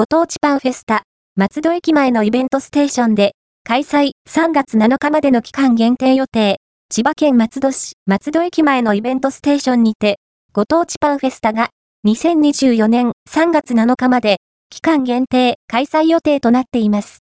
ご当地パンフェスタ、松戸駅前のイベントステーションで、開催3月7日までの期間限定予定、千葉県松戸市松戸駅前のイベントステーションにて、ご当地パンフェスタが2024年3月7日まで期間限定開催予定となっています。